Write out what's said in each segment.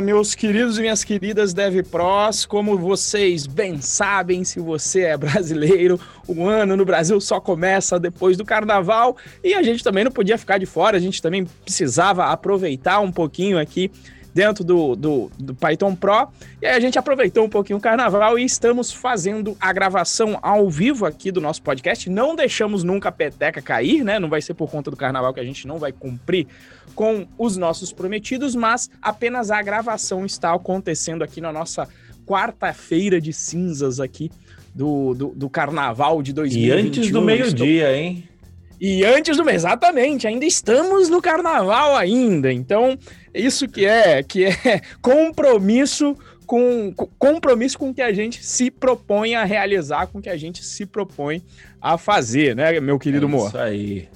meus queridos e minhas queridas Dev Pros. Como vocês bem sabem, se você é brasileiro, o ano no Brasil só começa depois do carnaval e a gente também não podia ficar de fora, a gente também precisava aproveitar um pouquinho aqui dentro do, do, do, Python Pro. E aí a gente aproveitou um pouquinho o carnaval e estamos fazendo a gravação ao vivo aqui do nosso podcast. Não deixamos nunca a peteca cair, né? Não vai ser por conta do carnaval que a gente não vai cumprir com os nossos prometidos, mas apenas a gravação está acontecendo aqui na nossa quarta-feira de cinzas aqui do, do, do carnaval de 2021. E antes do meio-dia, Estou... hein? E antes do exatamente, ainda estamos no carnaval ainda. Então, isso que é, que é compromisso com, com compromisso com o que a gente se propõe a realizar, com o que a gente se propõe a fazer, né, meu querido é Isso aí.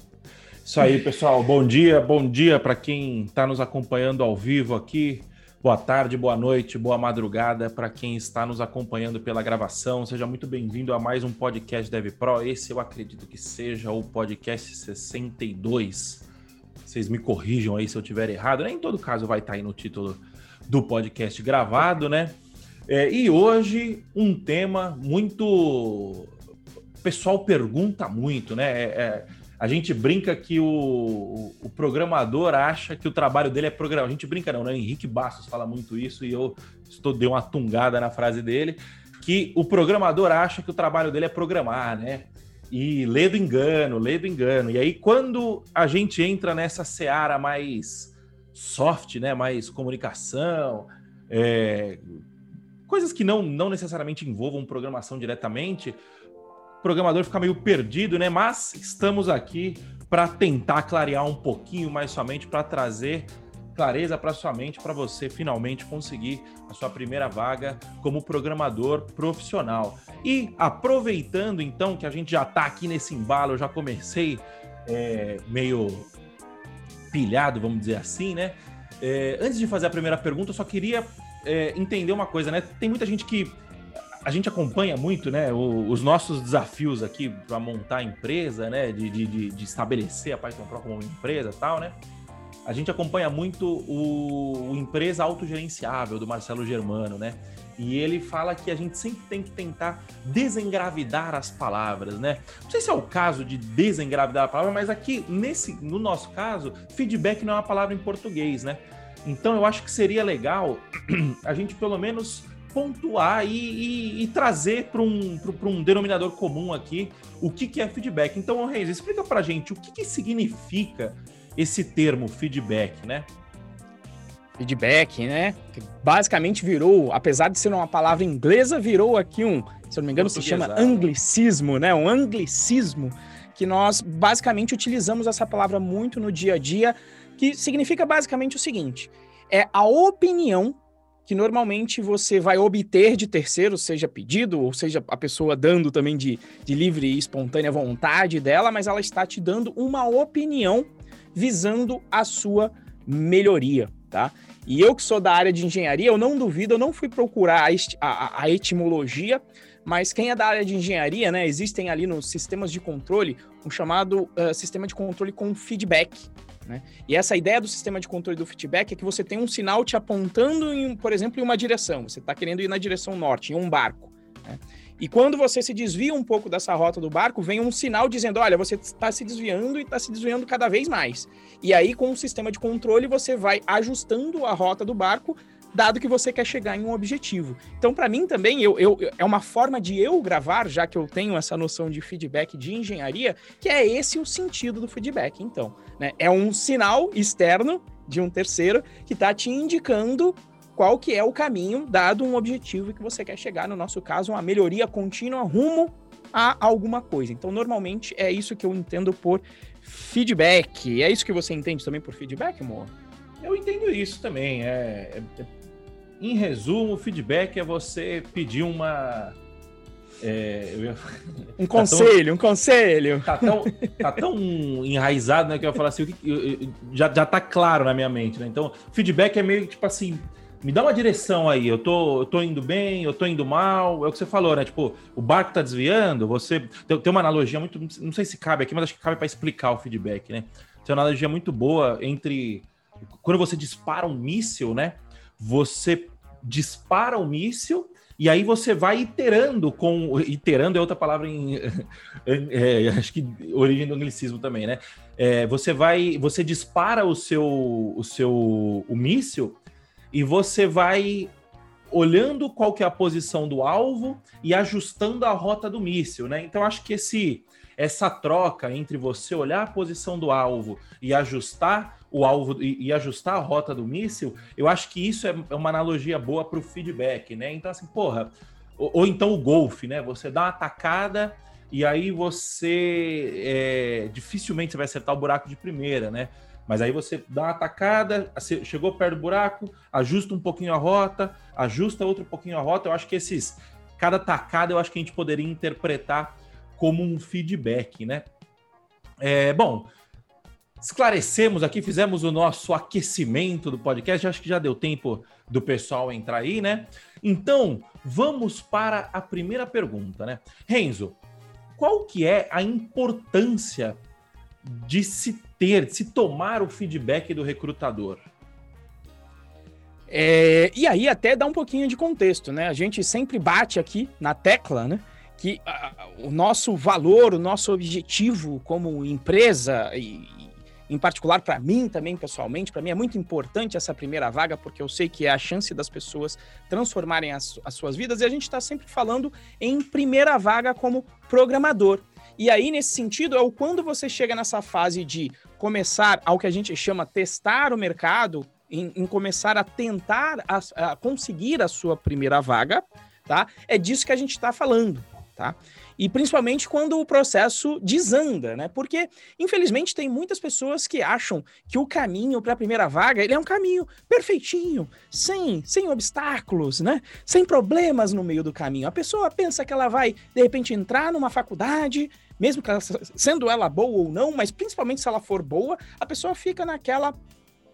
Isso aí, pessoal. Bom dia, bom dia para quem está nos acompanhando ao vivo aqui. Boa tarde, boa noite, boa madrugada para quem está nos acompanhando pela gravação. Seja muito bem-vindo a mais um podcast Dev Pro. Esse eu acredito que seja o podcast 62. Vocês me corrijam aí se eu tiver errado. Em todo caso, vai estar tá aí no título do podcast gravado, né? É, e hoje um tema muito. O pessoal pergunta muito, né? É, é a gente brinca que o, o, o, programador acha que o trabalho dele é programar. A gente brinca não, né? Henrique Bastos fala muito isso e eu estou dei uma tungada na frase dele, que o programador acha que o trabalho dele é programar, né? E lê do engano, lê do engano. E aí quando a gente entra nessa seara mais soft, né? Mais comunicação, é, coisas que não, não necessariamente envolvam programação diretamente, programador fica meio perdido, né? Mas estamos aqui para tentar clarear um pouquinho mais somente para trazer clareza para sua mente, para você finalmente conseguir a sua primeira vaga como programador profissional. E aproveitando então que a gente já está aqui nesse embalo, eu já comecei é, meio pilhado, vamos dizer assim, né? É, antes de fazer a primeira pergunta, eu só queria é, entender uma coisa, né? Tem muita gente que a gente acompanha muito, né, os nossos desafios aqui para montar a empresa, né, de, de, de, estabelecer a Python Pro como uma empresa tal, né? A gente acompanha muito o, o Empresa Autogerenciável do Marcelo Germano, né? E ele fala que a gente sempre tem que tentar desengravidar as palavras, né? Não sei se é o caso de desengravidar a palavra, mas aqui, nesse, no nosso caso, feedback não é uma palavra em português, né? Então eu acho que seria legal a gente pelo menos pontuar e, e, e trazer para um, um denominador comum aqui o que, que é feedback. Então, Reis, explica para gente o que, que significa esse termo feedback, né? Feedback, né? Que basicamente virou, apesar de ser uma palavra inglesa, virou aqui um, se eu não me engano, se chama anglicismo, né? Um anglicismo que nós basicamente utilizamos essa palavra muito no dia a dia, que significa basicamente o seguinte: é a opinião que normalmente você vai obter de terceiro, seja pedido, ou seja a pessoa dando também de, de livre e espontânea vontade dela, mas ela está te dando uma opinião visando a sua melhoria, tá? E eu que sou da área de engenharia, eu não duvido, eu não fui procurar a, a, a etimologia, mas quem é da área de engenharia, né, existem ali nos sistemas de controle um chamado uh, sistema de controle com feedback, né? E essa ideia do sistema de controle do feedback é que você tem um sinal te apontando, em, por exemplo, em uma direção. Você está querendo ir na direção norte, em um barco. Né? E quando você se desvia um pouco dessa rota do barco, vem um sinal dizendo: olha, você está se desviando e está se desviando cada vez mais. E aí, com o sistema de controle, você vai ajustando a rota do barco dado que você quer chegar em um objetivo. Então, para mim também, eu, eu, é uma forma de eu gravar, já que eu tenho essa noção de feedback de engenharia, que é esse o sentido do feedback. Então, né, é um sinal externo de um terceiro que está te indicando qual que é o caminho dado um objetivo que você quer chegar, no nosso caso, uma melhoria contínua rumo a alguma coisa. Então, normalmente é isso que eu entendo por feedback. É isso que você entende também por feedback, amor? Eu entendo isso também. É, é, em resumo, feedback é você pedir uma. É, ia... Um tá conselho, tão, um conselho. Tá tão, tá tão enraizado, né? Que eu ia falar assim, já, já tá claro na minha mente, né? Então, feedback é meio tipo assim, me dá uma direção aí, eu tô, eu tô indo bem, eu tô indo mal, é o que você falou, né? Tipo, o barco tá desviando, você. Tem, tem uma analogia muito. Não sei se cabe aqui, mas acho que cabe para explicar o feedback, né? Tem uma analogia muito boa entre. Quando você dispara um míssil, né? você dispara o míssil e aí você vai iterando com. Iterando é outra palavra em. É, acho que origem do anglicismo também, né? É, você vai. Você dispara o seu, o seu o míssil e você vai olhando qual que é a posição do alvo e ajustando a rota do míssil, né? Então acho que esse essa troca entre você olhar a posição do alvo e ajustar o alvo e, e ajustar a rota do míssil, eu acho que isso é, é uma analogia boa para o feedback, né? Então, assim, porra, ou, ou, então o golfe, né? Você dá uma atacada e aí você é, dificilmente você vai acertar o buraco de primeira, né? Mas aí você dá uma atacada, chegou perto do buraco, ajusta um pouquinho a rota, ajusta outro pouquinho a rota. Eu acho que esses. Cada tacada eu acho que a gente poderia interpretar como um feedback, né? É, bom, esclarecemos aqui, fizemos o nosso aquecimento do podcast. Acho que já deu tempo do pessoal entrar aí, né? Então, vamos para a primeira pergunta, né? Renzo, qual que é a importância de se ter, de se tomar o feedback do recrutador? É, e aí até dá um pouquinho de contexto, né? A gente sempre bate aqui na tecla, né? Que o nosso valor, o nosso objetivo como empresa e, em particular para mim também pessoalmente, para mim é muito importante essa primeira vaga, porque eu sei que é a chance das pessoas transformarem as, as suas vidas, e a gente está sempre falando em primeira vaga como programador. E aí, nesse sentido, é o quando você chega nessa fase de começar ao que a gente chama testar o mercado, em, em começar a tentar a, a conseguir a sua primeira vaga, tá? É disso que a gente está falando, tá? E principalmente quando o processo desanda, né? Porque, infelizmente, tem muitas pessoas que acham que o caminho para a primeira vaga ele é um caminho perfeitinho, sem, sem obstáculos, né? Sem problemas no meio do caminho. A pessoa pensa que ela vai, de repente, entrar numa faculdade, mesmo ela, sendo ela boa ou não, mas principalmente se ela for boa, a pessoa fica naquela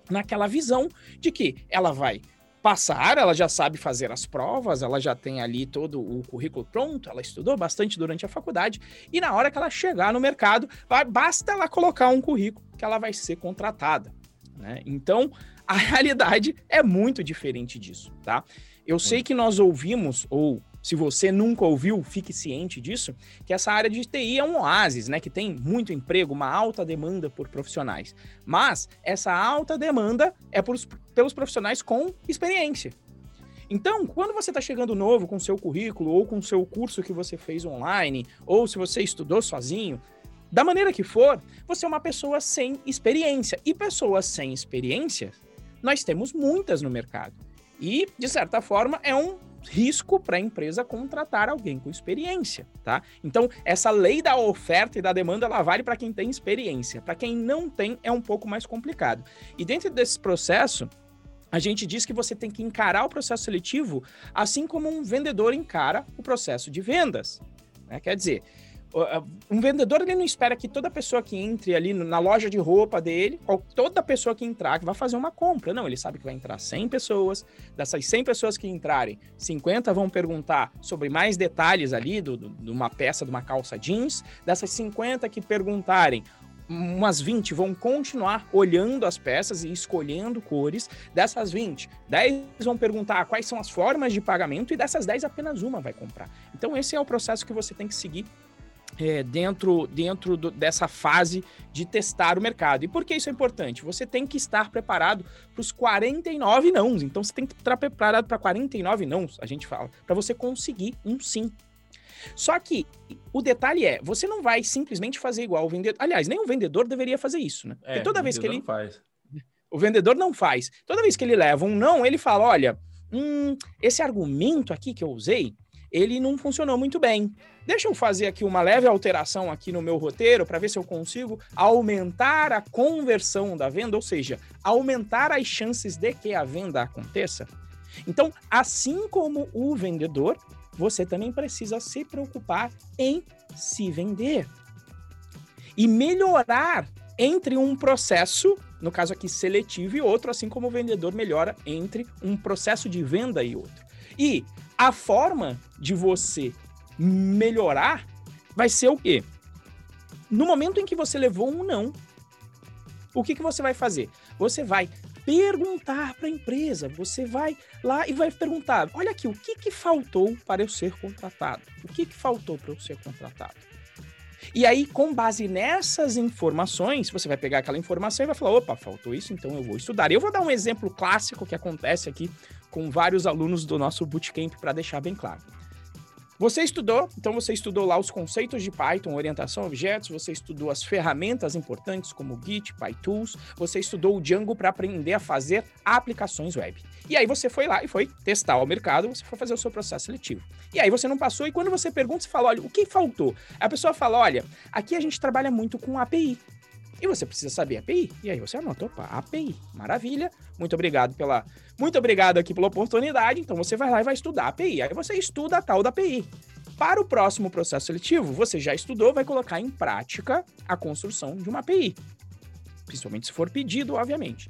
naquela visão de que ela vai passar, ela já sabe fazer as provas, ela já tem ali todo o currículo pronto, ela estudou bastante durante a faculdade, e na hora que ela chegar no mercado, vai, basta ela colocar um currículo que ela vai ser contratada. Né? Então, a realidade é muito diferente disso, tá? Eu sei que nós ouvimos, ou se você nunca ouviu, fique ciente disso, que essa área de TI é um oásis, né? Que tem muito emprego, uma alta demanda por profissionais. Mas essa alta demanda é por, pelos profissionais com experiência. Então, quando você está chegando novo com seu currículo, ou com seu curso que você fez online, ou se você estudou sozinho, da maneira que for, você é uma pessoa sem experiência. E pessoas sem experiência, nós temos muitas no mercado. E, de certa forma, é um risco para a empresa contratar alguém com experiência, tá? Então, essa lei da oferta e da demanda, ela vale para quem tem experiência. Para quem não tem, é um pouco mais complicado. E dentro desse processo, a gente diz que você tem que encarar o processo seletivo assim como um vendedor encara o processo de vendas. Né? Quer dizer, um vendedor ele não espera que toda pessoa que entre ali na loja de roupa dele, ou toda pessoa que entrar, que vai fazer uma compra. Não, ele sabe que vai entrar 100 pessoas. Dessas 100 pessoas que entrarem, 50 vão perguntar sobre mais detalhes ali do, do, de uma peça, de uma calça jeans. Dessas 50 que perguntarem, umas 20 vão continuar olhando as peças e escolhendo cores. Dessas 20, 10 vão perguntar quais são as formas de pagamento e dessas 10 apenas uma vai comprar. Então esse é o processo que você tem que seguir é, dentro, dentro do, dessa fase de testar o mercado. E por que isso é importante? Você tem que estar preparado para os 49 nãos. Então você tem que estar preparado para 49 nãos, a gente fala, para você conseguir um sim. Só que o detalhe é, você não vai simplesmente fazer igual o vendedor. Aliás, nem o vendedor deveria fazer isso, né? Porque é, toda vez que ele faz. O vendedor não faz. Toda vez que ele leva um não, ele fala: olha, hum, esse argumento aqui que eu usei, ele não funcionou muito bem. Deixa eu fazer aqui uma leve alteração aqui no meu roteiro para ver se eu consigo aumentar a conversão da venda, ou seja, aumentar as chances de que a venda aconteça. Então, assim como o vendedor, você também precisa se preocupar em se vender e melhorar entre um processo, no caso aqui seletivo, e outro, assim como o vendedor melhora entre um processo de venda e outro. E a forma de você melhorar vai ser o quê? No momento em que você levou um não, o que, que você vai fazer? Você vai perguntar para a empresa. Você vai lá e vai perguntar: olha aqui, o que, que faltou para eu ser contratado? O que, que faltou para eu ser contratado? E aí, com base nessas informações, você vai pegar aquela informação e vai falar: opa, faltou isso, então eu vou estudar. Eu vou dar um exemplo clássico que acontece aqui com vários alunos do nosso bootcamp para deixar bem claro. Você estudou, então você estudou lá os conceitos de Python, orientação a objetos, você estudou as ferramentas importantes como Git, PyTools, você estudou o Django para aprender a fazer aplicações web. E aí você foi lá e foi testar o mercado, você foi fazer o seu processo seletivo. E aí você não passou, e quando você pergunta, você fala, olha, o que faltou? A pessoa fala, olha, aqui a gente trabalha muito com API. E você precisa saber API. E aí você anota, opa, API. Maravilha. Muito obrigado pela. Muito obrigado aqui pela oportunidade. Então você vai lá e vai estudar API. Aí você estuda a tal da API. Para o próximo processo seletivo, você já estudou, vai colocar em prática a construção de uma API. Principalmente se for pedido, obviamente.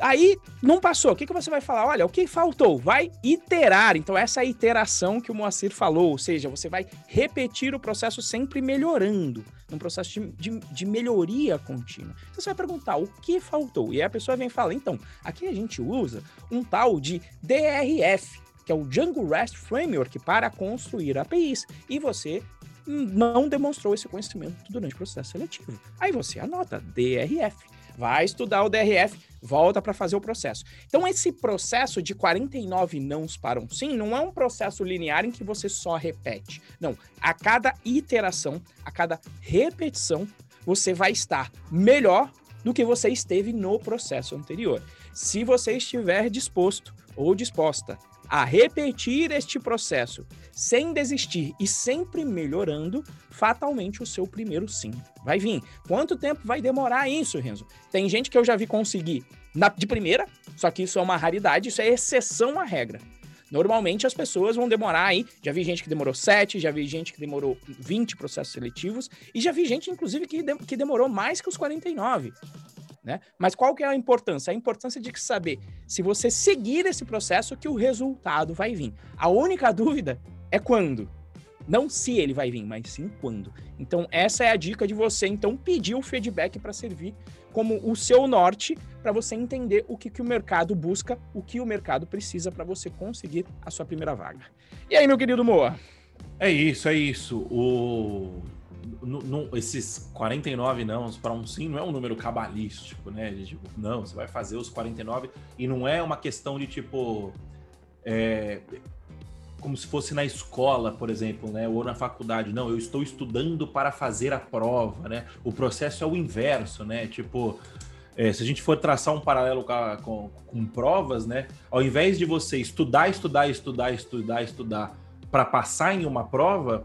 Aí não passou. O que, que você vai falar? Olha, o que faltou? Vai iterar. Então, essa é iteração que o Moacir falou, ou seja, você vai repetir o processo sempre melhorando, num processo de, de, de melhoria contínua. Então, você vai perguntar o que faltou. E aí a pessoa vem e fala: então, aqui a gente usa um tal de DRF, que é o Django REST Framework para construir APIs. E você não demonstrou esse conhecimento durante o processo seletivo. Aí você anota DRF vai estudar o DRF, volta para fazer o processo. Então, esse processo de 49 nãos para um sim não é um processo linear em que você só repete. Não, a cada iteração, a cada repetição, você vai estar melhor do que você esteve no processo anterior. Se você estiver disposto ou disposta a repetir este processo sem desistir e sempre melhorando, fatalmente o seu primeiro sim vai vir. Quanto tempo vai demorar isso, Renzo? Tem gente que eu já vi conseguir na, de primeira, só que isso é uma raridade, isso é exceção à regra. Normalmente as pessoas vão demorar aí. Já vi gente que demorou 7, já vi gente que demorou 20 processos seletivos, e já vi gente, inclusive, que, de, que demorou mais que os 49. Né? Mas qual que é a importância? A importância de saber se você seguir esse processo que o resultado vai vir. A única dúvida é quando. Não se ele vai vir, mas sim quando. Então essa é a dica de você então pedir o feedback para servir como o seu norte para você entender o que, que o mercado busca, o que o mercado precisa para você conseguir a sua primeira vaga. E aí, meu querido Moa? É isso, é isso. O no, no, esses 49 não para um sim não é um número cabalístico, né? De, tipo, não, você vai fazer os 49 e não é uma questão de tipo. É, como se fosse na escola, por exemplo, né? Ou na faculdade. Não, eu estou estudando para fazer a prova, né? O processo é o inverso, né? Tipo. É, se a gente for traçar um paralelo com, com provas, né? Ao invés de você estudar, estudar, estudar, estudar, estudar para passar em uma prova,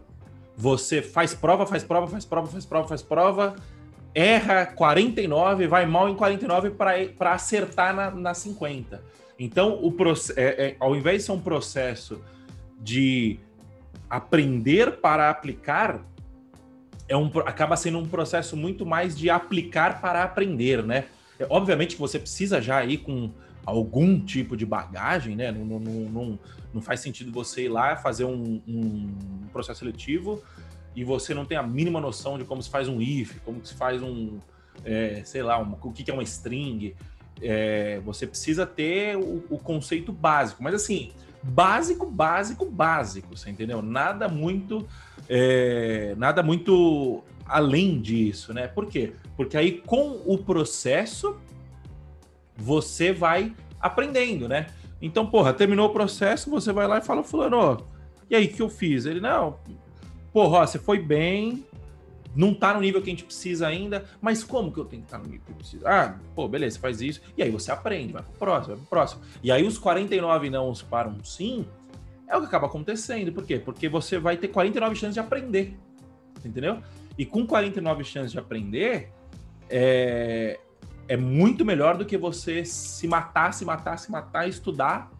você faz prova, faz prova, faz prova, faz prova, faz prova, erra 49, vai mal em 49 para acertar na, na 50. Então, o é, é, ao invés de ser um processo de aprender para aplicar, é um, acaba sendo um processo muito mais de aplicar para aprender, né? É, obviamente você precisa já ir com algum tipo de bagagem, né? Não, não, não, não faz sentido você ir lá fazer um, um, processo seletivo e você não tem a mínima noção de como se faz um if, como se faz um, é, sei lá, um, o que é uma string. É, você precisa ter o, o, conceito básico, mas assim, básico, básico, básico, você entendeu? Nada muito, é, nada muito além disso, né? Por quê? Porque aí com o processo você vai aprendendo, né? Então, porra, terminou o processo, você vai lá e fala, fulano, e aí, o que eu fiz? Ele, não, porra, ó, você foi bem, não tá no nível que a gente precisa ainda, mas como que eu tenho que estar tá no nível que eu preciso? Ah, pô, beleza, faz isso, e aí você aprende, vai pro próximo, vai pro próximo. E aí os 49 não para um sim, é o que acaba acontecendo. Por quê? Porque você vai ter 49 chances de aprender, entendeu? E com 49 chances de aprender, é, é muito melhor do que você se matar, se matar, se matar, estudar.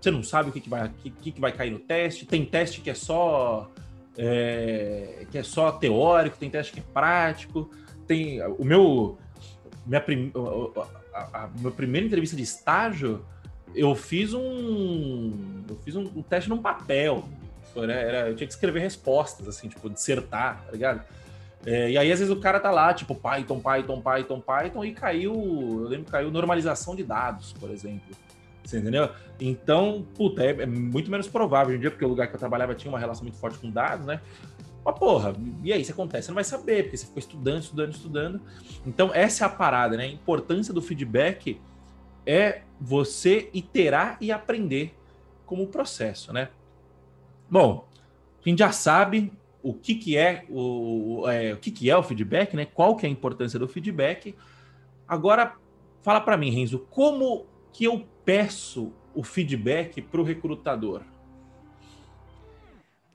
Você não sabe o que, que, vai, que, que vai cair no teste. Tem teste que é só é, que é só teórico, tem teste que é prático. Tem o meu minha prim, a, a, minha primeira entrevista de estágio, eu fiz um eu fiz um, um teste num papel. Era, era, eu tinha que escrever respostas, assim, tipo, dissertar, tá ligado? É, e aí, às vezes, o cara tá lá, tipo, Python, Python, Python, Python, e caiu, eu lembro que caiu normalização de dados, por exemplo. Você entendeu? Então, puta, é, é, muito menos provável hoje em dia, porque o lugar que eu trabalhava tinha uma relação muito forte com dados, né? Mas, porra, e aí, isso acontece? Você não vai saber, porque você ficou estudando, estudando, estudando. Então, essa é a parada, né? A importância do feedback é você iterar e aprender como processo, né? Bom, a gente já sabe o que, que é o, é, o que, que é o feedback, né? Qual que é a importância do feedback. Agora, fala para mim, Renzo, como que eu peço o feedback para o recrutador?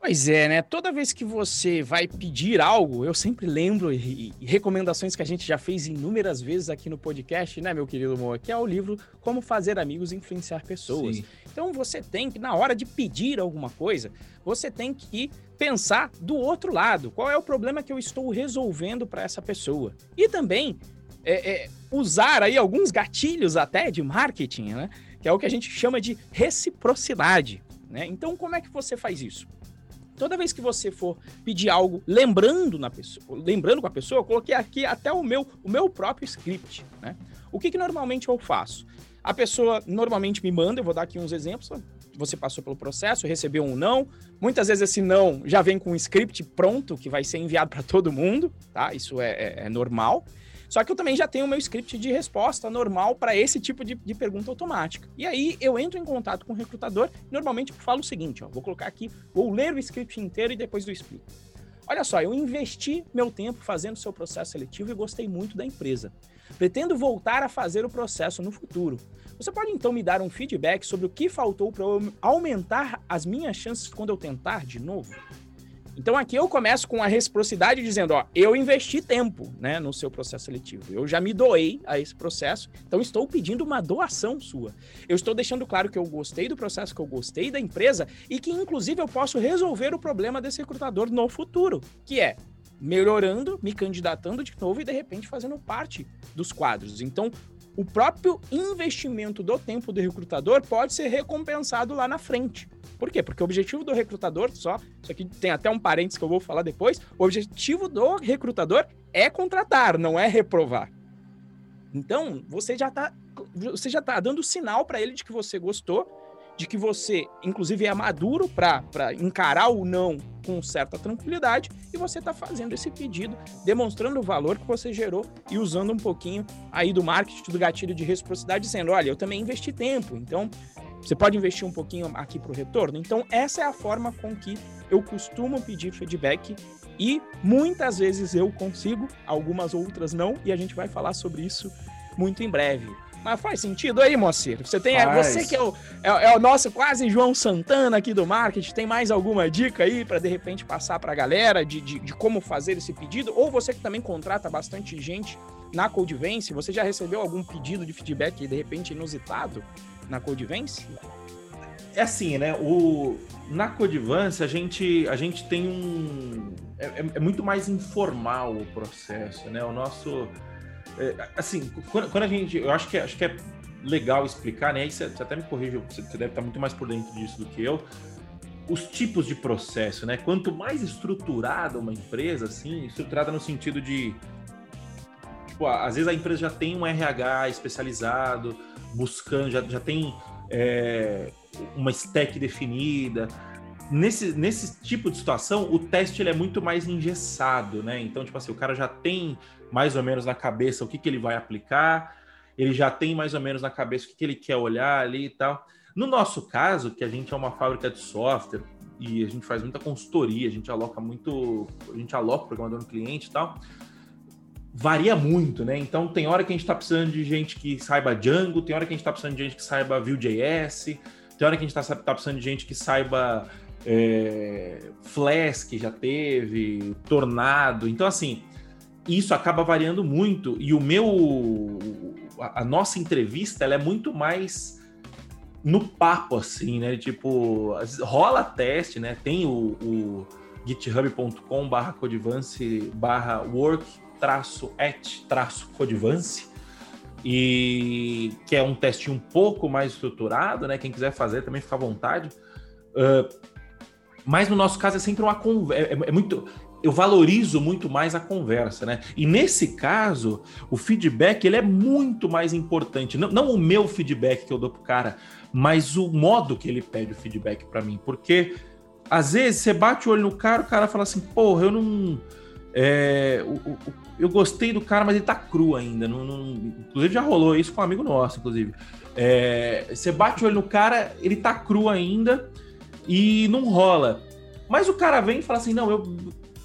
Pois é, né? Toda vez que você vai pedir algo, eu sempre lembro e, e, recomendações que a gente já fez inúmeras vezes aqui no podcast, né, meu querido Moa, que é o livro Como Fazer Amigos e Influenciar Pessoas. Sim. Então você tem que, na hora de pedir alguma coisa, você tem que pensar do outro lado. Qual é o problema que eu estou resolvendo para essa pessoa? E também é, é, usar aí alguns gatilhos até de marketing, né? Que é o que a gente chama de reciprocidade. Né? Então, como é que você faz isso? Toda vez que você for pedir algo lembrando na pessoa, lembrando com a pessoa, eu coloquei aqui até o meu, o meu próprio script, né? O que, que normalmente eu faço? A pessoa normalmente me manda, eu vou dar aqui uns exemplos. Você passou pelo processo, recebeu um não. Muitas vezes esse não já vem com um script pronto que vai ser enviado para todo mundo, tá? Isso é, é, é normal. Só que eu também já tenho o meu script de resposta normal para esse tipo de, de, pergunta automática. E aí eu entro em contato com o recrutador, normalmente eu falo o seguinte, ó, vou colocar aqui, vou ler o script inteiro e depois eu explico. Olha só, eu investi meu tempo fazendo seu processo seletivo e gostei muito da empresa. Pretendo voltar a fazer o processo no futuro. Você pode então me dar um feedback sobre o que faltou para aumentar as minhas chances quando eu tentar de novo? Então aqui eu começo com a reciprocidade dizendo, ó, eu investi tempo, né, no seu processo seletivo. Eu já me doei a esse processo, então estou pedindo uma doação sua. Eu estou deixando claro que eu gostei do processo, que eu gostei da empresa e que inclusive eu posso resolver o problema desse recrutador no futuro, que é melhorando, me candidatando de novo e de repente fazendo parte dos quadros. Então, o próprio investimento do tempo do recrutador pode ser recompensado lá na frente. Por quê? Porque o objetivo do recrutador, só, isso aqui tem até um parênteses que eu vou falar depois, o objetivo do recrutador é contratar, não é reprovar. Então, você já está você já tá dando sinal para ele de que você gostou de que você, inclusive, é maduro para encarar o não com certa tranquilidade e você está fazendo esse pedido, demonstrando o valor que você gerou e usando um pouquinho aí do marketing, do gatilho de reciprocidade, dizendo: olha, eu também investi tempo, então você pode investir um pouquinho aqui para o retorno. Então, essa é a forma com que eu costumo pedir feedback e muitas vezes eu consigo, algumas outras não, e a gente vai falar sobre isso muito em breve. Mas faz sentido aí, Moacir? Você tem, você que é o, é, é, o nosso quase João Santana aqui do marketing, tem mais alguma dica aí para de repente passar para a galera de, de, de, como fazer esse pedido? Ou você que também contrata bastante gente na Codevence, você já recebeu algum pedido de feedback de repente inusitado na Codevence? É assim, né? O, na Codivance a gente, a gente tem um. É, é, é muito mais informal o processo, né? O nosso é, assim, quando, quando, a gente. Eu acho que, acho que é legal explicar, né? Aí você, você até me corrige, você, você deve estar muito mais por dentro disso do que eu. Os tipos de processo, né? Quanto mais estruturada uma empresa, assim, estruturada no sentido de. Tipo, às vezes a empresa já tem um RH especializado, buscando, já, já tem é, uma stack definida nesse, nesse tipo de situação, o teste ele é muito mais engessado, né? Então, tipo assim, o cara já tem mais ou menos na cabeça o que, que ele vai aplicar, ele já tem mais ou menos na cabeça o que, que ele quer olhar ali e tal. No nosso caso, que a gente é uma fábrica de software e a gente faz muita consultoria, a gente aloca muito, a gente aloca o programador no cliente e tal, varia muito, né? Então tem hora que a gente está precisando de gente que saiba Django, tem hora que a gente está precisando de gente que saiba Vue.js, tem hora que a gente está tá precisando de gente que saiba é, Flash, já teve, Tornado. Então, assim, isso acaba variando muito. E o meu a, nossa entrevista ela é muito mais no papo assim né? Tipo rola teste né? Tem o, o github.com barra codivance barra work traço at traço codivance. E que é um teste um pouco mais estruturado né? Quem quiser fazer também fica à vontade. Uh, mas no nosso caso é sempre uma conversa é, é muito eu valorizo muito mais a conversa, né? E nesse caso, o feedback ele é muito mais importante. Não, não o meu feedback que eu dou pro cara, mas o modo que ele pede o feedback para mim. Porque às vezes você bate o olho no cara, o cara fala assim, porra, eu não. É, o, o, eu gostei do cara, mas ele tá cru ainda. Não, não, inclusive já rolou isso com um amigo nosso, inclusive. É, você bate o olho no cara, ele tá cru ainda e não rola. Mas o cara vem e fala assim: não, eu.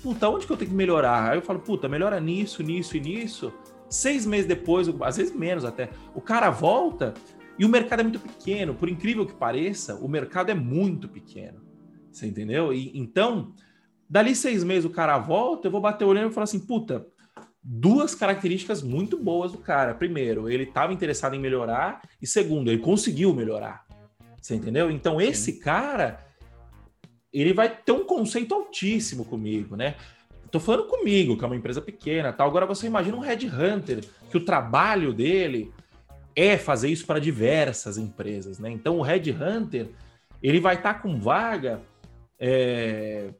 Puta, onde que eu tenho que melhorar? Aí eu falo, puta, melhora nisso, nisso e nisso. Seis meses depois, às vezes menos até, o cara volta e o mercado é muito pequeno. Por incrível que pareça, o mercado é muito pequeno. Você entendeu? E então, dali seis meses o cara volta, eu vou bater o olho e falar assim, puta, duas características muito boas do cara. Primeiro, ele estava interessado em melhorar, e segundo, ele conseguiu melhorar. Você entendeu? Então, esse cara, ele vai ter um conceito altíssimo comigo, né? Tô falando comigo, que é uma empresa pequena, tal. Agora você imagina um headhunter, que o trabalho dele é fazer isso para diversas empresas, né? Então, o headhunter, ele vai estar tá com vaga é,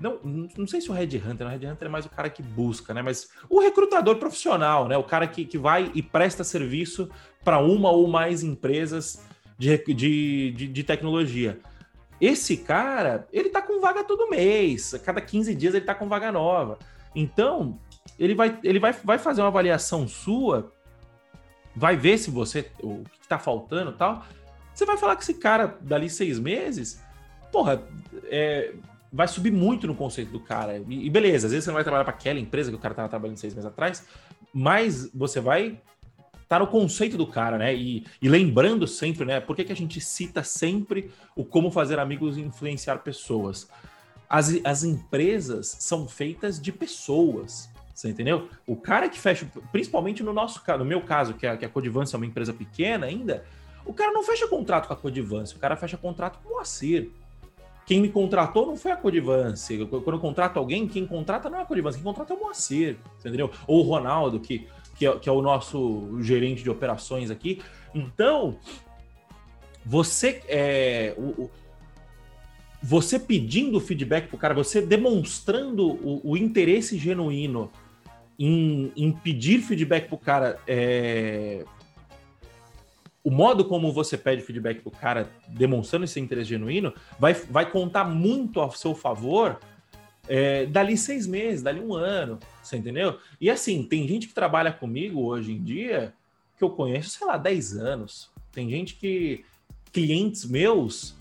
não, não sei se o Red Hunter, o Red Hunter é mais o cara que busca, né? Mas o recrutador profissional, né? O cara que, que vai e presta serviço para uma ou mais empresas de, de, de, de, tecnologia. Esse cara, ele tá com vaga todo mês, a cada 15 dias ele tá com vaga nova. Então, ele vai, ele vai, vai fazer uma avaliação sua, vai ver se você, o que tá faltando tal. Você vai falar que esse cara, dali seis meses, porra, é, vai subir muito no conceito do cara. E, beleza, às vezes você não vai trabalhar para aquela empresa que o cara estava trabalhando seis meses atrás, mas você vai tá no conceito do cara, né? E, e, lembrando sempre, né? Por que, que a gente cita sempre o como fazer amigos e influenciar pessoas? As, as empresas são feitas de pessoas. Você entendeu? O cara que fecha, principalmente no nosso caso, no meu caso, que a, que a Codivance é uma empresa pequena ainda, o cara não fecha contrato com a Codivance, o cara fecha contrato com o Acir. Quem me contratou não foi a Codivance. Quando eu contrato alguém, quem contrata não é a Codivance, quem contrata é o Moacir, entendeu? Ou o Ronaldo, que, que, é, que é o nosso gerente de operações aqui. Então, você é, o, você pedindo feedback para o cara, você demonstrando o, o interesse genuíno em, em, pedir feedback para o cara é, o modo como você pede feedback pro cara, demonstrando esse interesse genuíno, vai, vai contar muito a seu favor é, dali seis meses, dali um ano, você entendeu? E assim, tem gente que trabalha comigo hoje em dia que eu conheço, sei lá, 10 anos. Tem gente que. Clientes meus,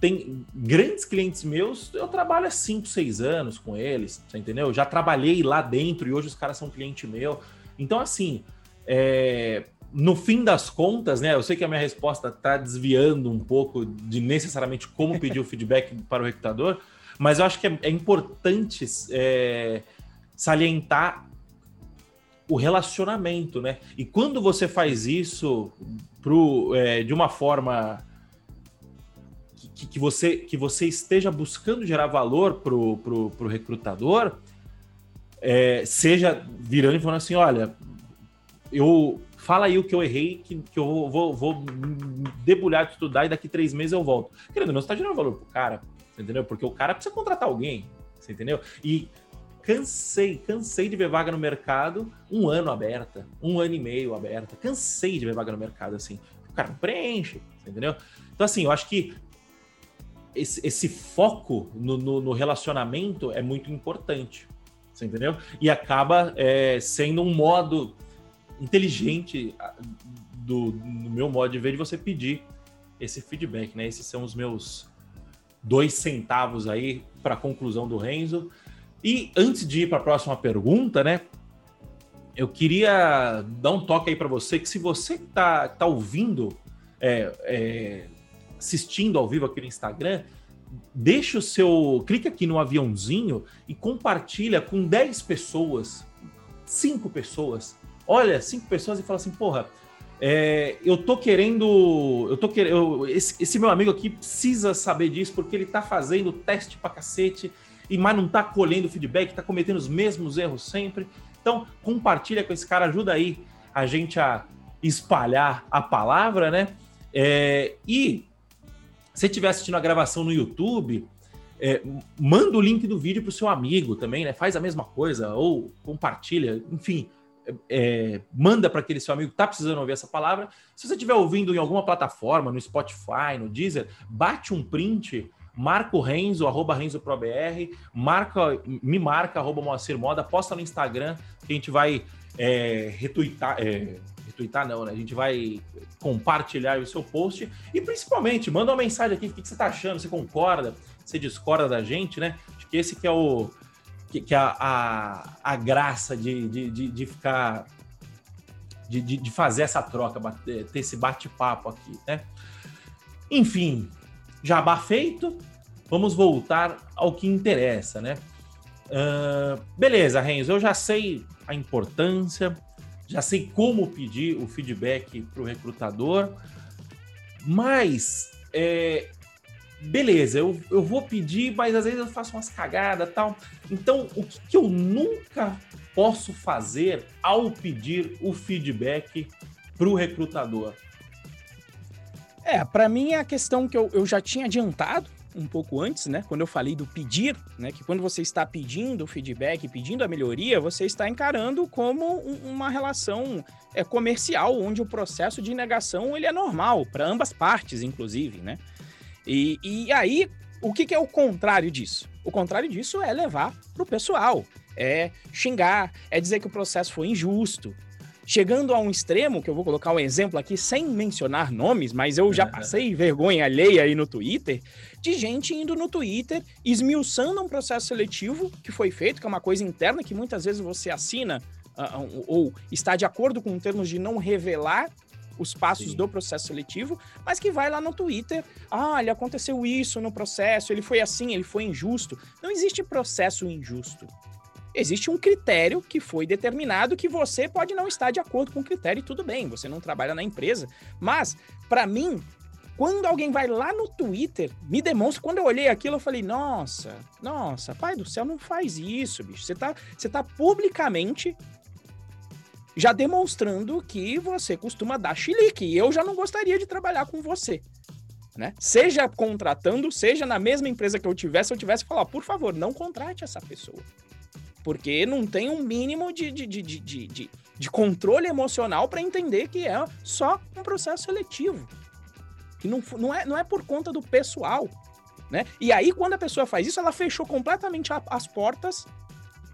tem grandes clientes meus, eu trabalho há 5, 6 anos com eles, você entendeu? Já trabalhei lá dentro e hoje os caras são cliente meu. Então, assim, é, no fim das contas, né? Eu sei que a minha resposta está desviando um pouco de necessariamente como pedir o feedback para o recrutador, mas eu acho que é, é importante é, salientar o relacionamento, né? E quando você faz isso pro, é, de uma forma que, que, você, que você esteja buscando gerar valor para o recrutador, é, seja virando e falando assim: olha, eu fala aí o que eu errei, que, que eu vou, vou debulhar de estudar e daqui três meses eu volto. Querendo, não, você tá gerando valor pro cara, entendeu? Porque o cara precisa contratar alguém, você entendeu? E cansei, cansei de ver vaga no mercado um ano aberta, um ano e meio aberta. Cansei de ver vaga no mercado assim. O cara não preenche, entendeu? Então, assim, eu acho que esse, esse foco no, no, no, relacionamento é muito importante, você entendeu? E acaba é, sendo um modo inteligente do, do meu modo de ver de você pedir esse feedback, né? Esses são os meus dois centavos aí para a conclusão do Renzo. E antes de ir para a próxima pergunta, né? Eu queria dar um toque aí para você que se você tá, tá ouvindo, é, é, assistindo ao vivo aqui no Instagram, deixa o seu. Clica aqui no aviãozinho e compartilha com 10 pessoas, 5 pessoas, olha cinco pessoas e fala assim, porra, é, eu tô querendo, eu tô querendo, esse, esse, meu amigo aqui precisa saber disso porque ele tá fazendo teste pra cacete e mas não tá colhendo feedback, tá cometendo os mesmos erros sempre. Então, compartilha com esse cara, ajuda aí a gente a espalhar a palavra, né? É, e se estiver assistindo a gravação no YouTube, É, manda o link do vídeo para o seu amigo também, né? Faz a mesma coisa, ou compartilha, enfim. É, manda para aquele seu amigo que está precisando ouvir essa palavra. Se você estiver ouvindo em alguma plataforma, no Spotify, no Deezer, bate um print, marca o Renzo, arroba RenzoProBR, marca, me marca, arroba Moacir Moda, posta no Instagram, que a gente vai é, retweetar, é, retweetar não, né? A gente vai compartilhar o seu post e principalmente manda uma mensagem aqui, o que você está achando, você concorda, você discorda da gente, né? Acho que esse que é o que, que a, a, a graça de, de, de, de ficar de, de, de, fazer essa troca, ter esse bate-papo aqui, né? Enfim, jabá feito, vamos voltar ao que interessa, né? Uh, beleza, Renzo, eu já sei a importância, já sei como pedir o feedback para o recrutador, mas é, beleza, eu, eu vou pedir, mas às vezes eu faço umas cagadas tal. Então, o que, que eu nunca posso fazer ao pedir o feedback para o recrutador? É, para mim é a questão que eu, eu já tinha adiantado um pouco antes, né? Quando eu falei do pedir, né? Que quando você está pedindo feedback, pedindo a melhoria, você está encarando como um, uma relação é, comercial, onde o processo de negação ele é normal para ambas partes, inclusive, né? E, e aí, o que, que é o contrário disso? O contrário disso é levar para o pessoal, é xingar, é dizer que o processo foi injusto, chegando a um extremo, que eu vou colocar um exemplo aqui sem mencionar nomes, mas eu já passei vergonha alheia aí no Twitter, de gente indo no Twitter, esmiuçando um processo seletivo que foi feito, que é uma coisa interna que muitas vezes você assina uh, ou está de acordo com termos de não revelar os passos Sim. do processo seletivo, mas que vai lá no Twitter, ah, olha, aconteceu isso no processo, ele foi assim, ele foi injusto. Não existe processo injusto existe um critério que foi determinado que você pode não estar de acordo com o critério e tudo bem, você não trabalha na empresa. Mas, para mim, quando alguém vai lá no Twitter, me demonstra, quando eu olhei aquilo, eu falei, nossa, nossa, pai do céu, não faz isso, bicho. Você tá, você tá publicamente já demonstrando que você costuma dar chilique. E eu já não gostaria de trabalhar com você. Né? Seja contratando, seja na mesma empresa que eu tivesse, eu tivesse falar, por favor, não contrate essa pessoa. Porque não tem um mínimo de, de, de, de, de, de controle emocional para entender que é só um processo seletivo. Que não, não, é, não é por conta do pessoal. Né? E aí, quando a pessoa faz isso, ela fechou completamente a, as portas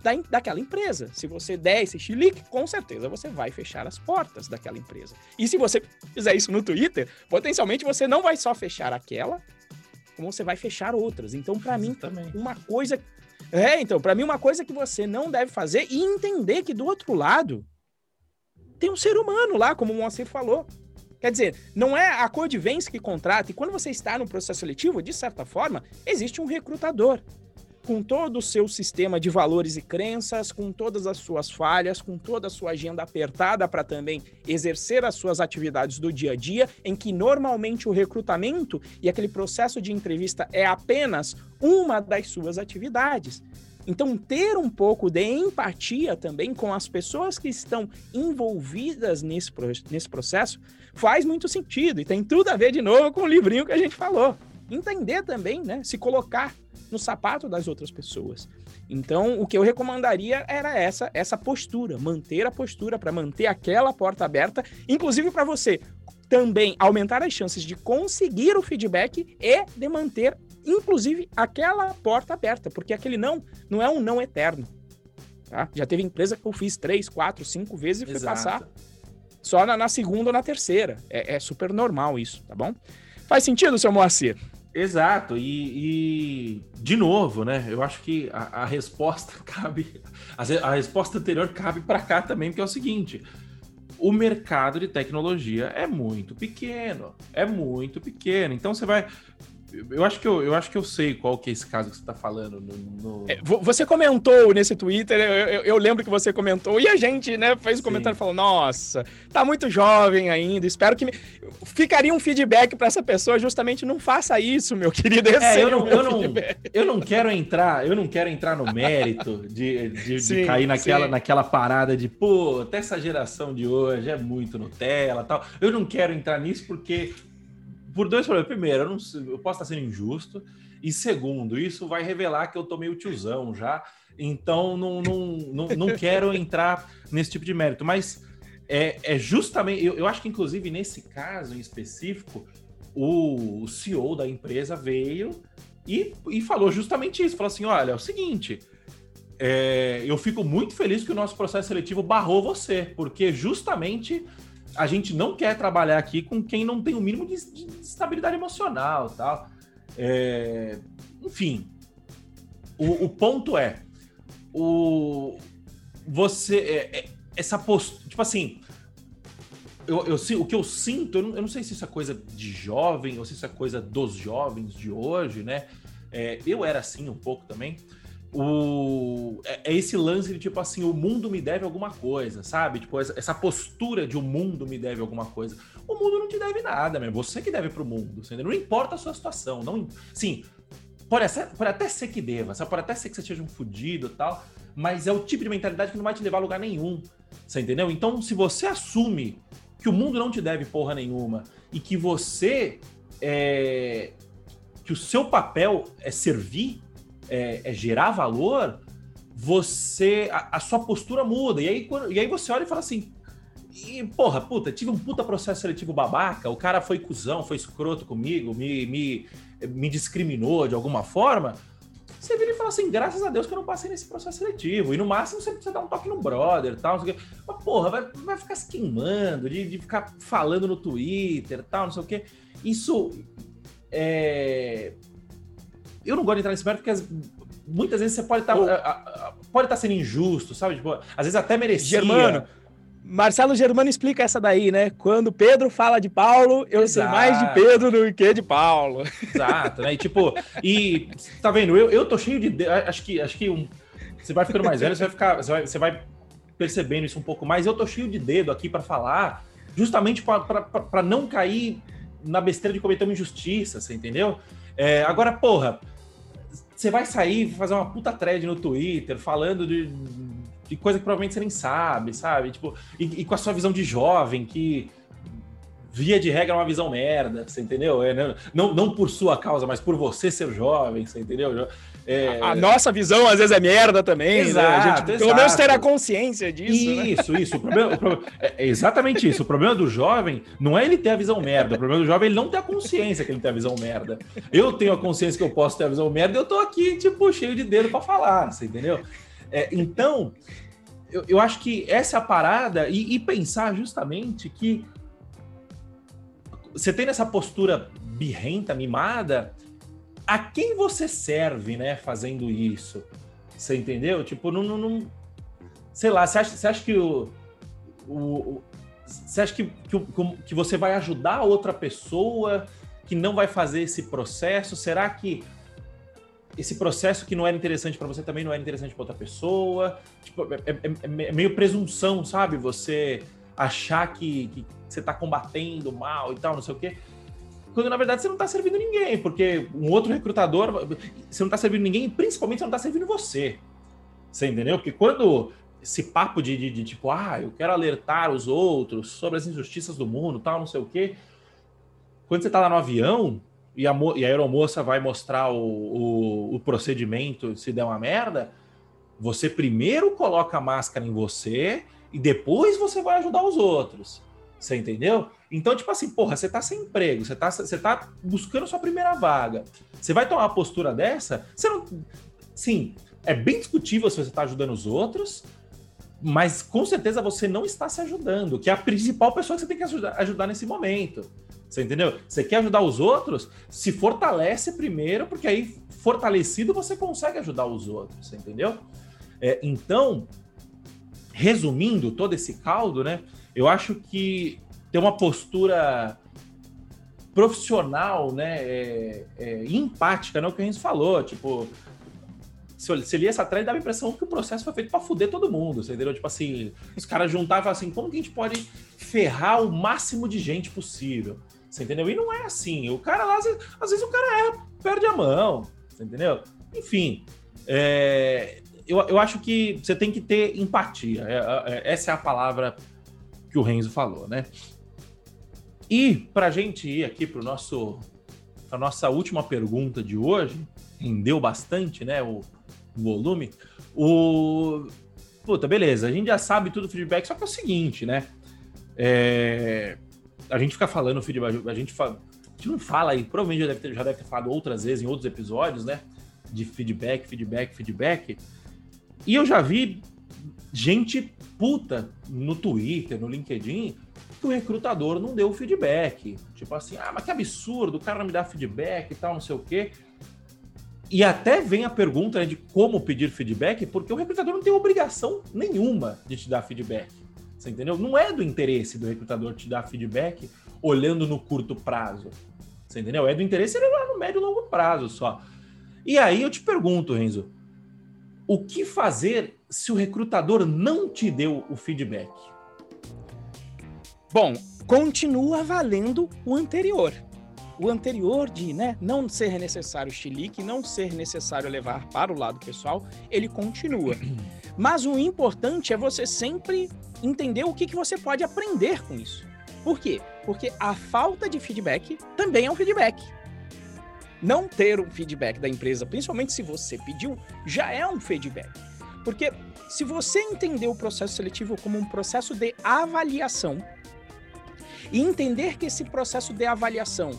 da, daquela empresa. Se você der esse chilique, com certeza você vai fechar as portas daquela empresa. E se você fizer isso no Twitter, potencialmente você não vai só fechar aquela, como você vai fechar outras. Então, para mim, uma coisa é, então, para mim, uma coisa que você não deve fazer e entender que do outro lado tem um ser humano lá, como o Moacir falou. Quer dizer, não é a cor de vence que contrata, e quando você está no processo seletivo, de certa forma, existe um recrutador com todo o seu sistema de valores e crenças, com todas as suas falhas, com toda a sua agenda apertada para também exercer as suas atividades do dia a dia, em que normalmente o recrutamento e aquele processo de entrevista é apenas uma das suas atividades. Então, ter um pouco de empatia também com as pessoas que estão envolvidas nesse, nesse processo faz muito sentido e tem tudo a ver de novo com o livrinho que a gente falou. Entender também, né? Se colocar no sapato das outras pessoas. Então, o que eu recomendaria era essa essa postura, manter a postura para manter aquela porta aberta, inclusive para você também aumentar as chances de conseguir o feedback e de manter, inclusive, aquela porta aberta, porque aquele não não é um não eterno. Tá? Já teve empresa que eu fiz três, quatro, cinco vezes e fui passar só na, na, segunda ou na terceira. É, é super normal isso, tá bom? Faz sentido, seu Moacir? Exato, e, e, de novo, né? Eu acho que a, a resposta cabe, a, a, resposta anterior cabe para cá também, porque é o seguinte: o mercado de tecnologia é muito pequeno, é muito pequeno. Então você vai, eu acho, que eu, eu acho que eu sei qual que é esse caso que você está falando. No, no... É, você comentou nesse Twitter, eu, eu, eu, lembro que você comentou, e a gente, né, fez um comentário e falou: Nossa, tá muito jovem ainda, espero que. Me... Ficaria um feedback para essa pessoa, justamente não faça isso, meu querido. É, eu, não, eu, não, eu não quero entrar, eu não quero entrar no mérito de, de, sim, de cair naquela, naquela parada de, pô, até essa geração de hoje é muito Nutella tal. Eu não quero entrar nisso porque por dois problemas. Primeiro, eu, não, eu posso estar sendo injusto. E segundo, isso vai revelar que eu tô meio tiozão já. Então, não, não, não, não quero entrar nesse tipo de mérito. Mas é, é justamente. Eu, eu acho que, inclusive, nesse caso em específico, o CEO da empresa veio e, e falou justamente isso. Falou assim: olha, é o seguinte. É, eu fico muito feliz que o nosso processo seletivo barrou você, porque justamente a gente não quer trabalhar aqui com quem não tem o mínimo de, de estabilidade emocional tal. É, enfim, o, o, ponto é o você é, é, essa postura, tipo assim, eu, eu, o que eu sinto, eu não, eu não, sei se isso é coisa de jovem ou se isso é coisa dos jovens de hoje, né? É, eu era assim um pouco também o, é, é, esse lance de tipo assim, o mundo me deve alguma coisa, sabe? Tipo, essa postura de o mundo me deve alguma coisa. O mundo não te deve nada, mesmo. Você que deve pro mundo, entendeu? Não importa a sua situação. Não, sim, pode, pode até ser que deva, sabe? pode até ser que você seja um fudido e tal, mas é o tipo de mentalidade que não vai te levar a lugar nenhum. Você entendeu? Então, se você assume que o mundo não te deve porra nenhuma e que você é, que o seu papel é servir é, é gerar valor, você a, a, sua postura muda. E aí, quando, e aí você olha e fala assim: e, porra, puta, tive um puta processo seletivo babaca, o cara foi cuzão, foi escroto comigo, me, me, me discriminou de alguma forma. Você vira e fala assim, graças a Deus que eu não passei nesse processo seletivo. E no máximo você precisa dar um toque no brother e tal. Mas, porra, vai, vai ficar se queimando, de, de ficar falando no Twitter tal, não sei o quê. Isso é, eu não gosto de entrar nesse mérito porque muitas vezes você pode estar tá, pode estar tá sendo injusto, sabe? Tipo, às vezes até merecia. Germano, Marcelo Germano explica essa daí, né? Quando Pedro fala de Paulo, eu Exato. sei mais de Pedro do que de Paulo. Exato, né? E tipo, e tá vendo? Eu, eu tô cheio de. Acho que, acho que um, você vai ficando mais velho, você vai ficar. Você vai, você vai percebendo isso um pouco mais. Eu tô cheio de dedo aqui para falar, justamente para não cair na besteira de cometer uma injustiça, você entendeu? É, agora, porra, você vai sair fazer uma puta thread no Twitter falando de, de coisa que provavelmente você nem sabe, sabe? Tipo, e, e, com a sua visão de jovem, que via de regra é uma visão merda, você entendeu? É, não, não, não por sua causa, mas por você ser jovem, você entendeu? É... A, nossa visão às vezes é merda também, exato, né? A gente, pelo exato. menos ter a consciência disso. Né? Isso, né? isso. O problema, o problema, é, é exatamente isso. O problema do jovem não é ele ter a visão merda. O problema do jovem é ele não ter a consciência que ele tem a visão merda. Eu tenho a consciência que eu posso ter a visão merda e eu tô aqui, tipo, cheio de dedo para falar, você entendeu? É, então, eu, eu, acho que essa é a parada e, e pensar justamente que você tem essa postura birrenta, mimada, a quem você serve, né, fazendo isso? Você entendeu? Tipo, não. não, não sei lá, você acha, você acha que o. o, você acha que, que, que você vai ajudar outra pessoa que não vai fazer esse processo? Será que esse processo que não era interessante para você também não era interessante para outra pessoa? Tipo, é, é, é, meio presunção, sabe? Você achar que, que você está combatendo mal e tal, não sei o quê quando na verdade você não está servindo ninguém, porque um outro recrutador, você não está servindo ninguém e principalmente você não está servindo você. Você entendeu? Porque quando esse papo de, de, de, tipo, ah, eu quero alertar os outros sobre as injustiças do mundo, tal, não sei o quê. Quando você está lá no avião e a, e a aeromoça vai mostrar o, o, o procedimento se der uma merda, você primeiro coloca a máscara em você e depois você vai ajudar os outros. Você entendeu? Então, tipo assim, porra, você tá sem emprego, você tá, você tá buscando sua primeira vaga. Você vai tomar uma postura dessa? Você não. Sim, é bem discutível se você tá ajudando os outros, mas com certeza você não está se ajudando, que é a principal pessoa que você tem que ajudar, ajudar nesse momento. Você entendeu? Você quer ajudar os outros? Se fortalece primeiro, porque aí, fortalecido, você consegue ajudar os outros, você entendeu? É, então, resumindo todo esse caldo, né? Eu acho que ter uma postura profissional, né, é, é, empática, né, o que a gente falou, tipo, se você lia essa thread, dava a impressão que o processo foi feito para fuder todo mundo, entendeu? Tipo assim, os caras juntavam assim, como que a gente pode ferrar o máximo de gente possível, você entendeu? E não é assim, o cara lá, às vezes, às vezes o cara é, perde a mão, entendeu? Enfim, é, eu, eu acho que você tem que ter empatia, é, é, essa é a palavra que o Renzo falou, né? E para a gente ir aqui para nosso a nossa última pergunta de hoje, rendeu bastante, né? O, o volume. O puta, beleza, a gente já sabe tudo do feedback, só que é o seguinte, né? É, a gente fica falando feedback, a gente, fala, a gente não fala aí, provavelmente já deve, ter, já deve ter falado outras vezes em outros episódios, né? De feedback, feedback, feedback. E eu já vi gente puta no Twitter, no LinkedIn, que o recrutador não deu feedback. Tipo assim, ah, mas que absurdo, o cara não me dá feedback e tal, não sei o quê. E até vem a pergunta né, de como pedir feedback, porque o recrutador não tem obrigação nenhuma de te dar feedback. Você entendeu? Não é do interesse do recrutador te dar feedback olhando no curto prazo. Você entendeu? É do interesse ele lá no médio e longo prazo só. E aí eu te pergunto, Renzo, o que fazer se o recrutador não te deu o feedback? Bom, continua valendo o anterior. O anterior de né, não ser necessário chilique, não ser necessário levar para o lado pessoal, ele continua. Mas o importante é você sempre entender o que, que você pode aprender com isso. Por quê? Porque a falta de feedback também é um feedback. Não ter um feedback da empresa, principalmente se você pediu, já é um feedback. Porque se você entender o processo seletivo como um processo de avaliação, e entender que esse processo de avaliação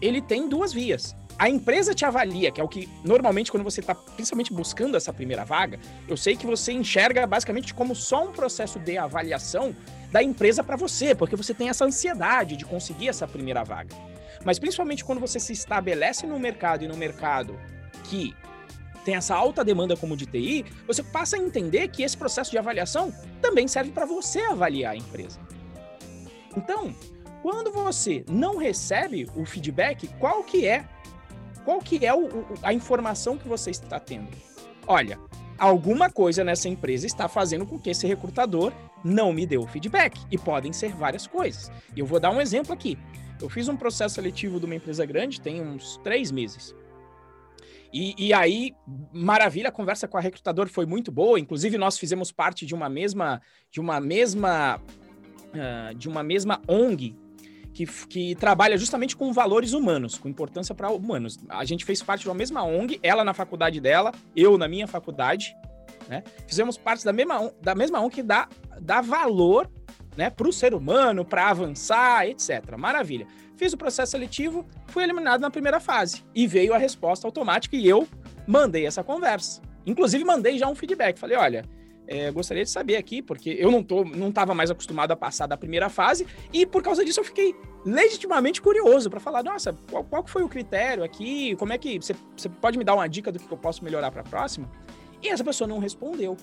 ele tem duas vias. A empresa te avalia, que é o que normalmente quando você está principalmente buscando essa primeira vaga, eu sei que você enxerga basicamente como só um processo de avaliação da empresa para você, porque você tem essa ansiedade de conseguir essa primeira vaga. Mas principalmente quando você se estabelece no mercado e no mercado que tem essa alta demanda como de TI, você passa a entender que esse processo de avaliação também serve para você avaliar a empresa. Então, quando você não recebe o feedback, qual que é qual que é o, a informação que você está tendo? Olha, alguma coisa nessa empresa está fazendo com que esse recrutador não me dê o feedback. E podem ser várias coisas. Eu vou dar um exemplo aqui. Eu fiz um processo seletivo de uma empresa grande tem uns três meses. E, e, aí, maravilha, a conversa com a recrutador foi muito boa. Inclusive, nós fizemos parte de uma mesma, de uma mesma uh, de uma mesma ONG que, que, trabalha justamente com valores humanos, com importância para humanos. A gente fez parte de uma mesma ONG, ela na faculdade dela, eu na minha faculdade, né? Fizemos parte da mesma, da mesma ONG que dá, dá valor né, para o ser humano, para avançar, etc. Maravilha. Fiz o processo seletivo, fui eliminado na primeira fase e veio a resposta automática e eu mandei essa conversa. Inclusive, mandei já um feedback. Falei: olha, é, gostaria de saber aqui, porque eu não tô, não estava mais acostumado a passar da primeira fase, e por causa disso eu fiquei legitimamente curioso para falar, nossa, qual, qual foi o critério aqui? Como é que você pode me dar uma dica do que eu posso melhorar para a próxima? E essa pessoa não respondeu.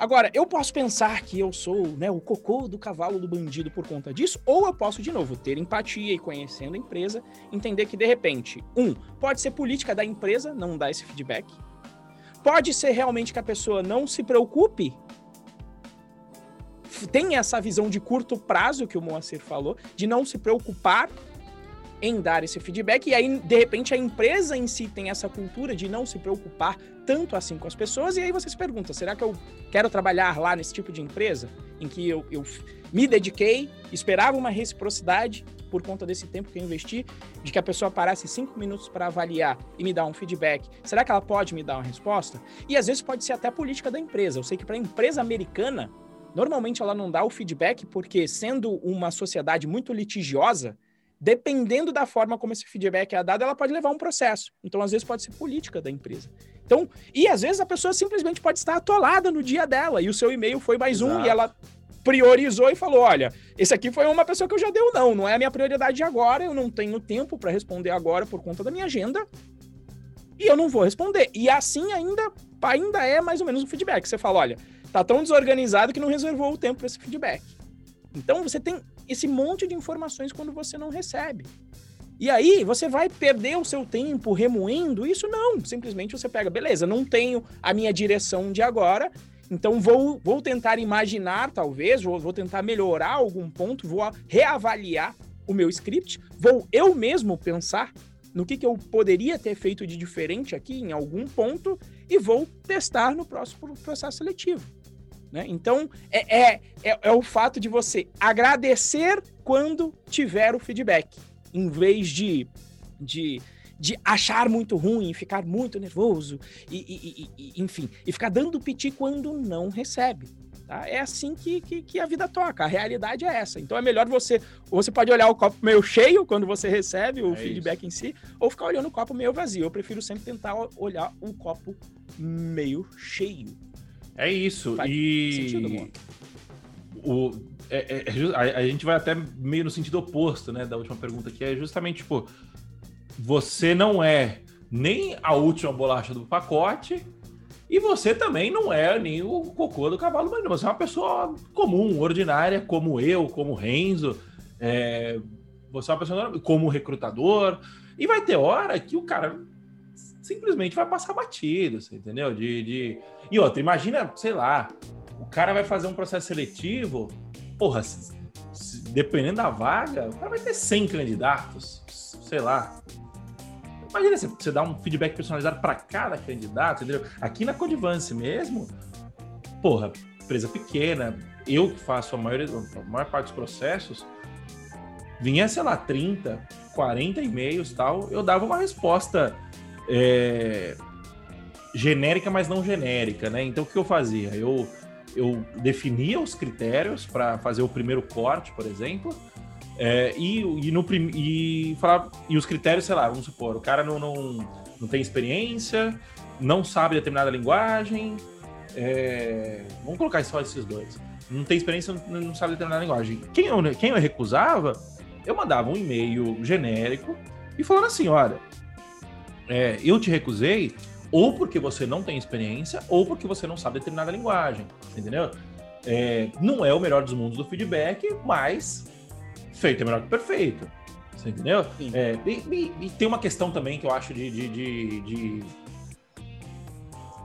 Agora, eu posso pensar que eu sou né, o cocô do cavalo do bandido por conta disso, ou eu posso, de novo, ter empatia e conhecendo a empresa, entender que, de repente, um, pode ser política da empresa não dar esse feedback, Pode ser realmente que a pessoa não se preocupe, tem essa visão de curto prazo que o Moacir falou, de não se preocupar em dar esse feedback, e aí, de repente, a empresa em si tem essa cultura de não se preocupar tanto assim com as pessoas, e aí você se pergunta: será que eu quero trabalhar lá nesse tipo de empresa em que eu, eu me dediquei, esperava uma reciprocidade por conta desse tempo que eu investi, de que a pessoa parasse cinco minutos para avaliar e me dar um feedback, será que ela pode me dar uma resposta? E às vezes pode ser até política da empresa. Eu sei que para a empresa americana, normalmente ela não dá o feedback porque, sendo uma sociedade muito litigiosa, dependendo da forma como esse feedback é dado, ela pode levar um processo. Então, às vezes, pode ser política da empresa. Então, e às vezes a pessoa simplesmente pode estar atolada no dia dela e o seu e-mail foi mais Exato. um e ela priorizou e falou: olha, esse aqui foi uma pessoa que eu já deu não, não é a minha prioridade agora, eu não tenho tempo para responder agora por conta da minha agenda e eu não vou responder. E assim ainda, ainda é mais ou menos o feedback. Você fala: olha, tá tão desorganizado que não reservou o tempo para esse feedback. Então você tem esse monte de informações quando você não recebe. E aí você vai perder o seu tempo remoendo isso? Não. Simplesmente você pega, beleza, não tenho a minha direção de agora, então vou, vou tentar imaginar, talvez, vou, vou tentar melhorar algum ponto, vou reavaliar o meu script, vou eu mesmo pensar no que, que eu poderia ter feito de diferente aqui em algum ponto e vou testar no próximo processo seletivo. Né? Então, é, é, é, é, o fato de você agradecer quando tiver o feedback, em vez de, de, de achar muito ruim, ficar muito nervoso, e, e, e enfim, e ficar dando piti quando não recebe. Tá? É assim que, que, que, a vida toca, a realidade é essa. Então é melhor você. Você pode olhar o copo meio cheio quando você recebe o é feedback isso. em si, ou ficar olhando o copo meio vazio. Eu prefiro sempre tentar olhar o copo meio cheio. É isso. Faz e. Sentido, o, é, é, é a, a, gente vai até meio no sentido oposto, né, da última pergunta, que é justamente, tipo, você não é nem a última bolacha do pacote, e você também não é nem o cocô do cavalo marinho. Você é uma pessoa comum, ordinária, como eu, como Renzo. É... Você é uma pessoa como recrutador. E vai ter hora que o cara simplesmente vai passar batido, você entendeu? De, de... E outra, imagina, sei lá, o cara vai fazer um processo seletivo, porra, se, se, dependendo da vaga, o cara vai ter 100 candidatos, sei lá. Imagina você, você dar um feedback personalizado para cada candidato, entendeu? Aqui na Codivance mesmo, porra, empresa pequena, eu que faço a maior, a maior parte dos processos, vinha, sei lá, 30, 40 e-mails tal, eu dava uma resposta é, genérica, mas não genérica, né? Então o que eu fazia? Eu, eu definia os critérios para fazer o primeiro corte, por exemplo, é, e, e, no, e, falar, e os critérios, sei lá, vamos supor, o cara não, não, não tem experiência, não sabe determinada linguagem. É, vamos colocar só esses dois. Não tem experiência, não, não sabe determinada linguagem. Quem eu, quem eu recusava, eu mandava um e-mail genérico e falando assim: olha, é, eu te recusei ou porque você não tem experiência ou porque você não sabe determinada linguagem, entendeu? É, não é o melhor dos mundos do feedback, mas feito é melhor que perfeito. Você entendeu? É, e, e, tem uma questão também que eu acho de. de, de, de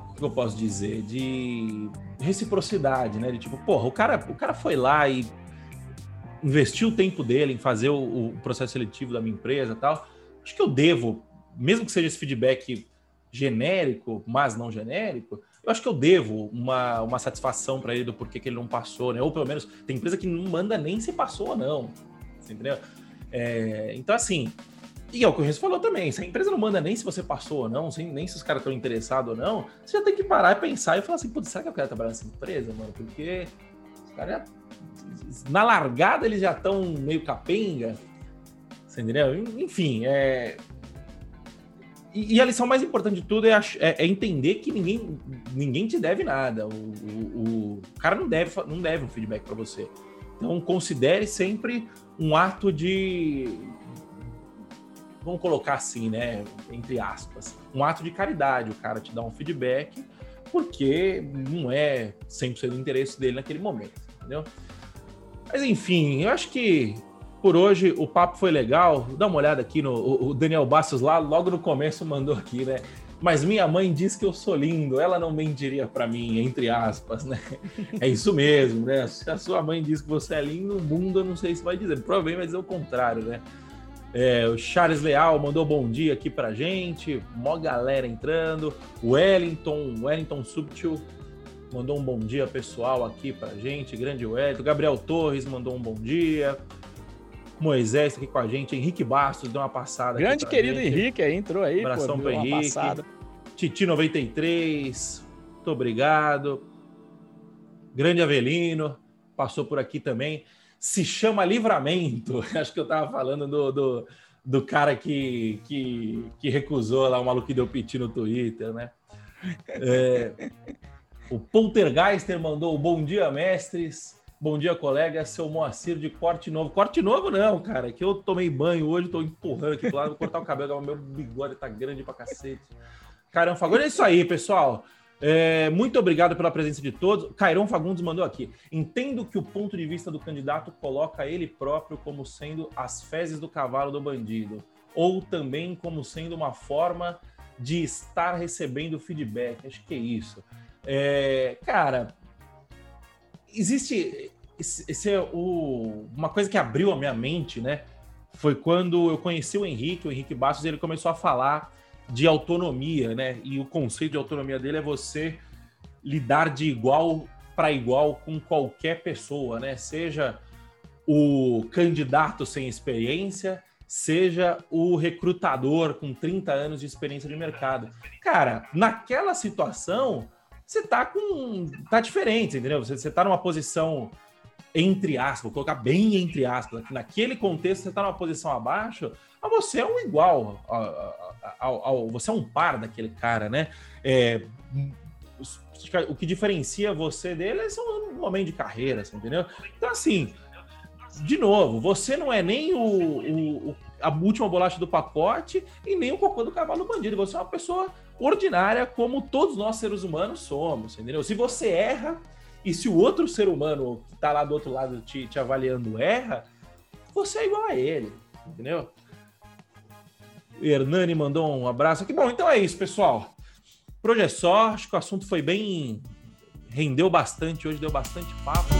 o que eu posso dizer? De reciprocidade, né? De tipo, porra, o cara, o cara foi lá e investiu o tempo dele em fazer o, o processo seletivo da minha empresa e tal. Acho que eu devo, mesmo que seja esse feedback genérico, mas não genérico, eu acho que eu devo uma, uma satisfação para ele do porquê que ele não passou, né? Ou pelo menos tem empresa que não manda nem se passou ou não entendeu? É, então, assim, e é o que o Renzo falou também, se a empresa não manda nem se você passou ou não, nem se os caras estão interessados ou não, você já tem que parar e pensar e falar assim, será que eu quero trabalhar nessa empresa, mano? Porque os caras na largada eles já estão meio capenga, você entendeu? Enfim, é... E, a lição mais importante de tudo é, é, é, entender que ninguém, ninguém te deve nada. O, o, o cara não deve, não deve um feedback para você. Então, considere sempre um ato de. Vamos colocar assim, né? Entre aspas. Um ato de caridade. O cara te dá um feedback porque não é 100% do interesse dele naquele momento, entendeu? Mas enfim, eu acho que por hoje o papo foi legal. Dá uma olhada aqui no o Daniel Bastos lá, logo no começo mandou aqui, né? mas minha mãe diz que eu sou lindo, ela não mentiria para mim, entre aspas, né? É isso mesmo, né? Se a sua mãe diz que você é lindo, o mundo eu não sei se vai dizer, provavelmente vai dizer o contrário, né? É, o Charles Leal mandou bom dia aqui pra gente, mó galera entrando, o Wellington, Wellington Subtil mandou um bom dia pessoal aqui pra gente, grande Wellington, Gabriel Torres mandou um bom dia, Moisés tá aqui com a gente, Henrique Bastos deu uma passada. Grande querido gente. Henrique aí, entrou aí. Abração para Henrique. Titi 93, muito obrigado. Grande Avelino, passou por aqui também. Se chama Livramento. Acho que eu tava falando do, do, do cara que, que, que, recusou lá, o maluco que deu piti no Twitter, né? É, o Poltergeister mandou bom dia, mestres. Bom dia, colega. Seu Moacir de corte novo. Corte novo não, cara, que eu tomei banho hoje, tô empurrando aqui pro lado, vou cortar o cabelo, meu bigode tá grande pra cacete. Caramba, Fagundes, é isso aí, pessoal. É, muito obrigado pela presença de todos. Cairão Fagundes mandou aqui. Entendo que o ponto de vista do candidato coloca ele próprio como sendo as fezes do cavalo do bandido, ou também como sendo uma forma de estar recebendo feedback. Acho que é isso. É, cara, existe esse é o, uma coisa que abriu a minha mente, né? Foi quando eu conheci o Henrique, o Henrique Bastos, ele começou a falar de autonomia, né? E o conceito de autonomia dele é você lidar de igual para igual com qualquer pessoa, né? Seja o candidato sem experiência, seja o recrutador com 30 anos de experiência de mercado. Cara, naquela situação, você tá com. tá diferente, entendeu? Você, você tá numa posição entre aspas, vou colocar bem entre aspas, naquele contexto você tá numa posição abaixo, mas você é um igual ao, você é um par daquele cara, né? É, o que diferencia você dele é um momento de carreira, entendeu? Então, assim, de novo, você não é nem o, o, a última bolacha do pacote e nem o cocô do cavalo bandido. Você é uma pessoa ordinária, como todos nós seres humanos somos, entendeu? Se você erra e se o outro ser humano que tá lá do outro lado te, te avaliando erra, você é igual a ele, entendeu? O Hernani mandou um abraço aqui. Bom, então é isso, pessoal. Por hoje é só. Acho que o assunto foi bem. rendeu bastante hoje, deu bastante papo.